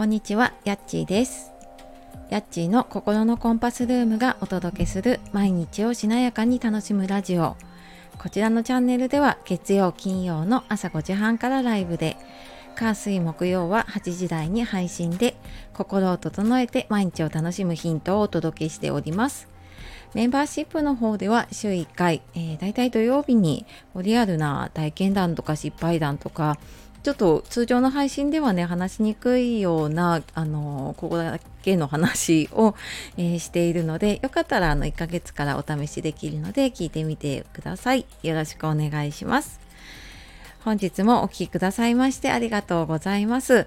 こんにちは、やっちーです。やっちーの心のコンパスルームがお届けする毎日をしなやかに楽しむラジオ。こちらのチャンネルでは月曜、金曜の朝5時半からライブで、火水木曜は8時台に配信で心を整えて毎日を楽しむヒントをお届けしております。メンバーシップの方では週1回、えー、大体土曜日にリアルな体験談とか失敗談とかちょっと通常の配信ではね話しにくいようなあのここだけの話を、えーしているのでよかったらあの1ヶ月からお試しできるので聞いてみてください。よろしくお願いします。本日もお聴きくださいましてありがとうございます。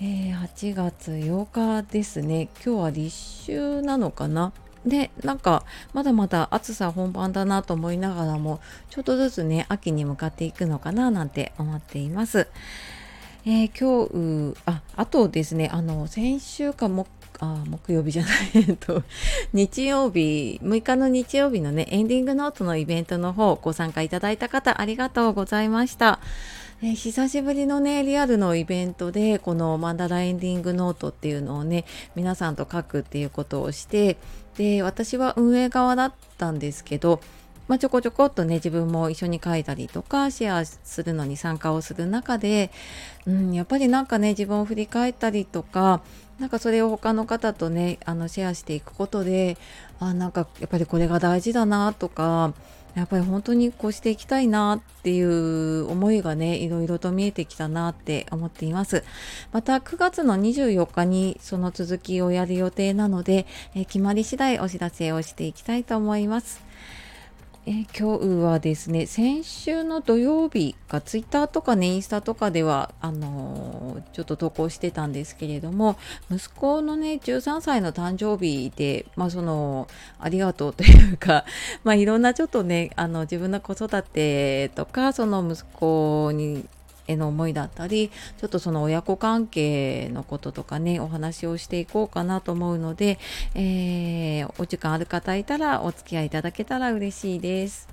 えー8月8日ですね。今日は立秋なのかな？でなんかまだまだ暑さ本番だなと思いながらもちょっとずつね秋に向かっていくのかななんて思っています。えー今日ああとですねあの先週かもあ木曜日じゃない えっと日曜日6日の日曜日のねエンディングノートのイベントの方ご参加いただいた方ありがとうございました。えー久しぶりのねリアルのイベントでこのマンダラエンディングノートっていうのをね皆さんと書くっていうことをしてで私は運営側だったんですけど、まあ、ちょこちょこっとね自分も一緒に書いたりとかシェアするのに参加をする中で、うん、やっぱりなんかね自分を振り返ったりとかなんかそれを他の方とねあのシェアしていくことであなんかやっぱりこれが大事だなとかやっぱり本当にこうしていきたいなっていう思いがねいろいろと見えてきたなって思っています。また9月の24日にその続きをやる予定なので、え決まり次第お知らせをしていきたいと思います。え今日はですね先週の土曜日かツイッターとかねインスタとかではあのーちょっと投稿してたんですけれども息子のね13歳の誕生日でまあそのありがとうというか まあいろんなちょっとねあの自分の子育てとかその息子にへの思いだったりちょっとその親子関係のこととかねお話をしていこうかなと思うので、えーお時間ある方いたらお付き合いいただけたら嬉しいです。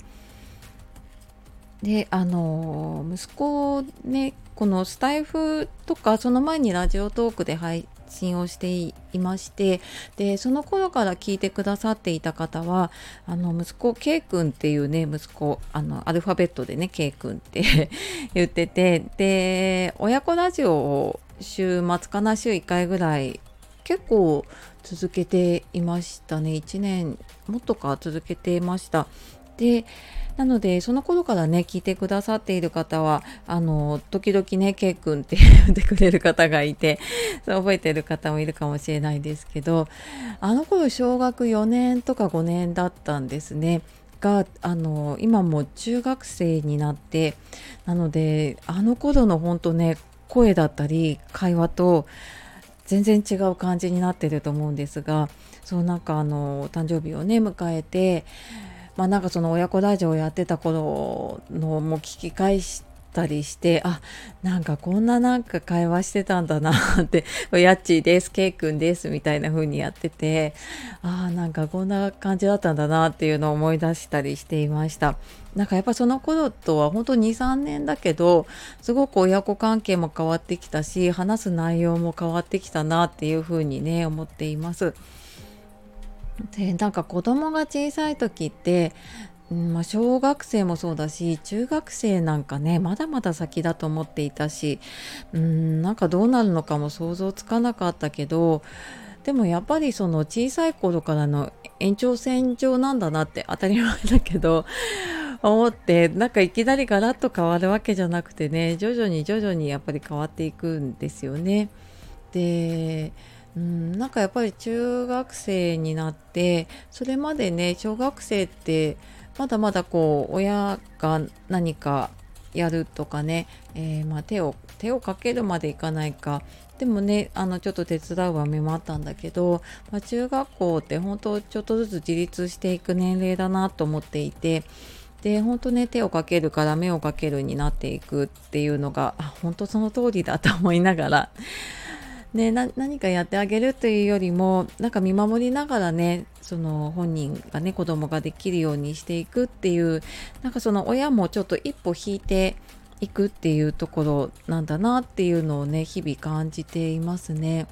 であの息子ねこのスタイフとかその前にラジオトークで配信をしていましてでその頃から聞いてくださっていた方はあの息子 K 君っていうね息子あのアルファベットでね K 君って 言っててで親子ラジオを週末かな週1回ぐらい結構続けていましたね。1年もっとか続けていました。でなのでその頃からね聞いてくださっている方はあの時々ね K 君って言ってくれる方がいて 覚えてる方もいるかもしれないですけどあの頃小学4年とか5年だったんですね。があの今も中学生になってなのであの頃の本当ね声だったり会話と全然違う感じになってると思うんですがそうなんかあの誕生日をね迎えてまあなんかその親子ラジオをやってた頃のも聞き返したりしてあなんかこんななんか会話してたんだなって「やっちーですケイくんです」みたいな風にやっててあなんかこんな感じだったんだなっていうのを思い出したりしていましたなんかやっぱその頃とは本当23年だけどすごく親子関係も変わってきたし話す内容も変わってきたなっていう風にね思っています。でなんか子供が小さい時って、うんまあ、小学生もそうだし中学生なんかねまだまだ先だと思っていたしうんなんかどうなるのかも想像つかなかったけどでもやっぱりその小さい頃からの延長線上なんだなって当たり前だけど思ってなんかいきなりガラッと変わるわけじゃなくてね徐々に徐々にやっぱり変わっていくんですよね。でうん、なんかやっぱり中学生になってそれまでね小学生ってまだまだこう親が何かやるとかね、えーまあ、手を手をかけるまでいかないか。でもねあのちょっと手伝う場面もあったんだけど、まあ、中学校って本当ちょっとずつ自立していく年齢だなと思っていてで本当ね手をかけるから目をかけるになっていくっていうのがあ本当その通りだと思いながら。ね、何かやってあげるというよりもなんか見守りながらねその本人がね子供ができるようにしていくっていうなんかその親もちょっと一歩引いていくっていうところなんだなっていうのをね日々感じていますね。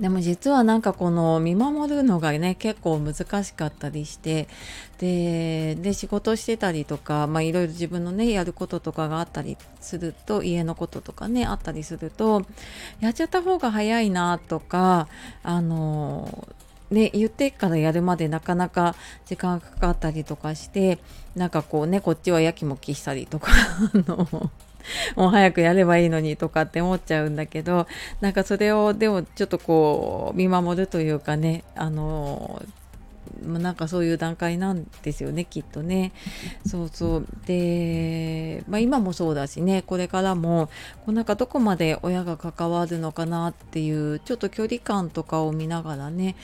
でも実はなんかこの見守るのがね結構難しかったりしてでで仕事してたりとかまあいろいろ自分のねやることとかがあったりすると家のこととかねあったりするとやっちゃった方が早いなとかあのね、言ってからやるまでなかなか時間がかかったりとかしてなんかこうねこっちはやきもきしたりとか の もう早くやればいいのにとかって思っちゃうんだけどなんかそれをでもちょっとこう見守るというかねあのなんかそういう段階なんですよねきっとね。そうそうで、まあ、今もそうだしねこれからもこうなんかどこまで親が関わるのかなっていうちょっと距離感とかを見ながらね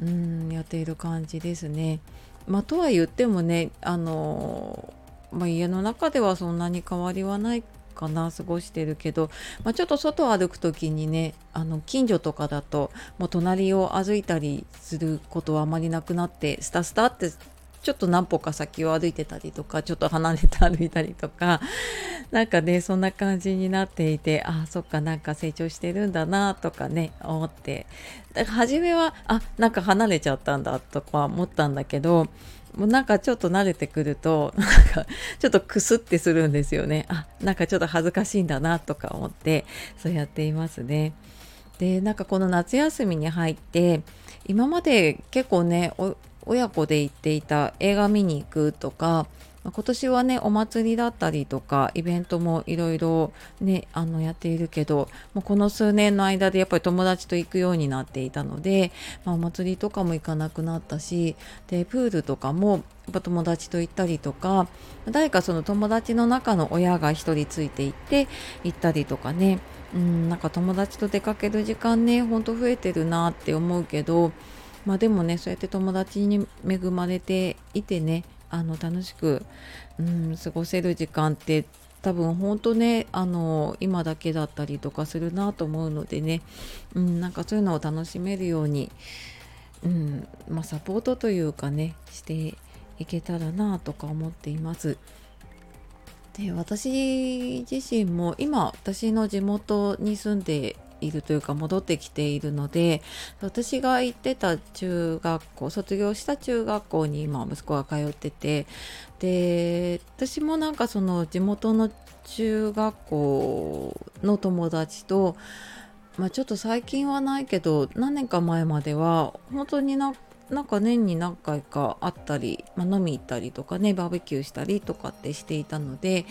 うんやっている感じですね。まあ、とは言ってもねあの、まあ、家の中ではそんなに変わりはないかな過ごしてるけど、まあ、ちょっと外歩く時にねあの近所とかだともう隣を歩いたりすることはあまりなくなってスタスタってちょっと何歩か先を歩いてたりとかちょっと離れて歩いたりとか なんかねそんな感じになっていてあそっかなんか成長してるんだなとかね思って。だから初めはあなんか離れちゃったんだとか思ったんだけどもうなんかちょっと慣れてくると なんかちょっとくすってするんですよねあなんかちょっと恥ずかしいんだなとか思ってそうやっていますね。でなんかこの夏休みに入って今まで結構ね親子で行っていた映画見に行くとかま今年はねお祭りだったりとかイベントもいろいろねあのやっているけどもうこの数年の間でやっぱり友達と行くようになっていたので、まあ、お祭りとかも行かなくなったしでプールとかもやっぱ友達と行ったりとか誰かその友達の中の親が1人ついていって行ったりとかね。うんなんか友達と出かける時間ねほんと増えてるなって思うけどまあでもねそうやって友達に恵まれていてねあの楽しく、うん、過ごせる時間って多分本当ねあの今だけだったりとかするなと思うのでね、うん、なんかそういうのを楽しめるように、うんまあ、サポートというかねしていけたらなとか思っています。で私自身も今私の地元に住んでいるというか戻ってきているので私が行ってた中学校卒業した中学校に今息子が通っててで私もなんかその地元の中学校の友達と、まあ、ちょっと最近はないけど何年か前までは本当にななんか年に何回か会ったり、まあ、飲み行ったりとかねバーベキューしたりとかってしていたので、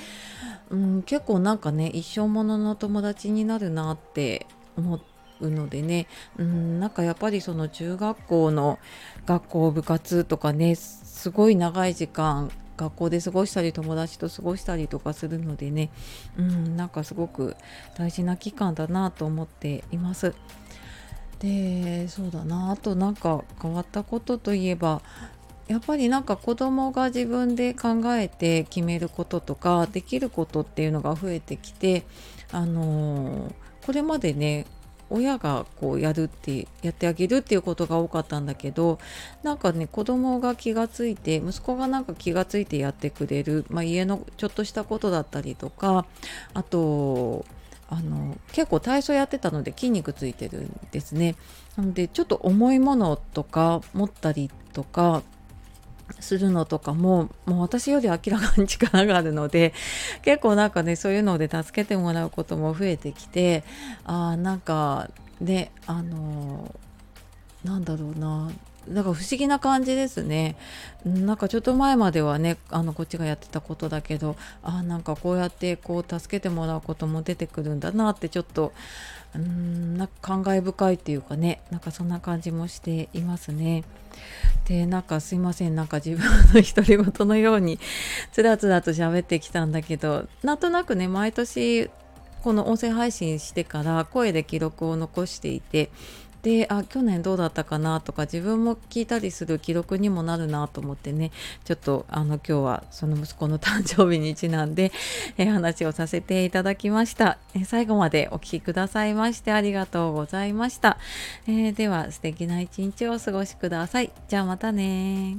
うん、結構なんかね一生ものの友達になるなって思うのでね。うんなんかやっぱりその中学校の学校部活とかねすごい長い時間学校で過ごしたり友達と過ごしたりとかするのでね。うんなんかすごく大事な期間だなと思っています。でそうだな。あとなんか変わったことといえばやっぱりなんか子供が自分で考えて決めることとかできることっていうのが増えてきてあのー、これまでね親がこうやるってやってあげるっていうことが多かったんだけどなんかね子供が気がついて息子がなんか気がついてやってくれる、まあ、家のちょっとしたことだったりとかあとあの結構体操やってたので筋肉ついてるんですね。なのでちょっと重いものとか持ったりとかするのとかももう私より明らかに力があるので 結構なんかねそういうので助けてもらうことも増えてきてあなんかねあのなんだろうななんか不思議な感じですね。なんかちょっと前まではねあのこっちがやってたことだけどあなんかこうやってこう助けてもらうことも出てくるんだなってちょっとうんなんか感慨深いっていうかねなんかそんな感じもしていますね。でなんかすいませんなんか自分の独り言のようにつらつらと喋ってきたんだけどなんとなくね毎年この音声配信してから声で記録を残していてであ去年どうだったかなとか自分も聞いたりする記録にもなるなと思ってねちょっとあの今日はその息子の誕生日にちなんで、え話をさせていただきました、え最後までお聴きくださいましてありがとうございました、えー、では素敵な一日をお過ごしください。じゃあまたね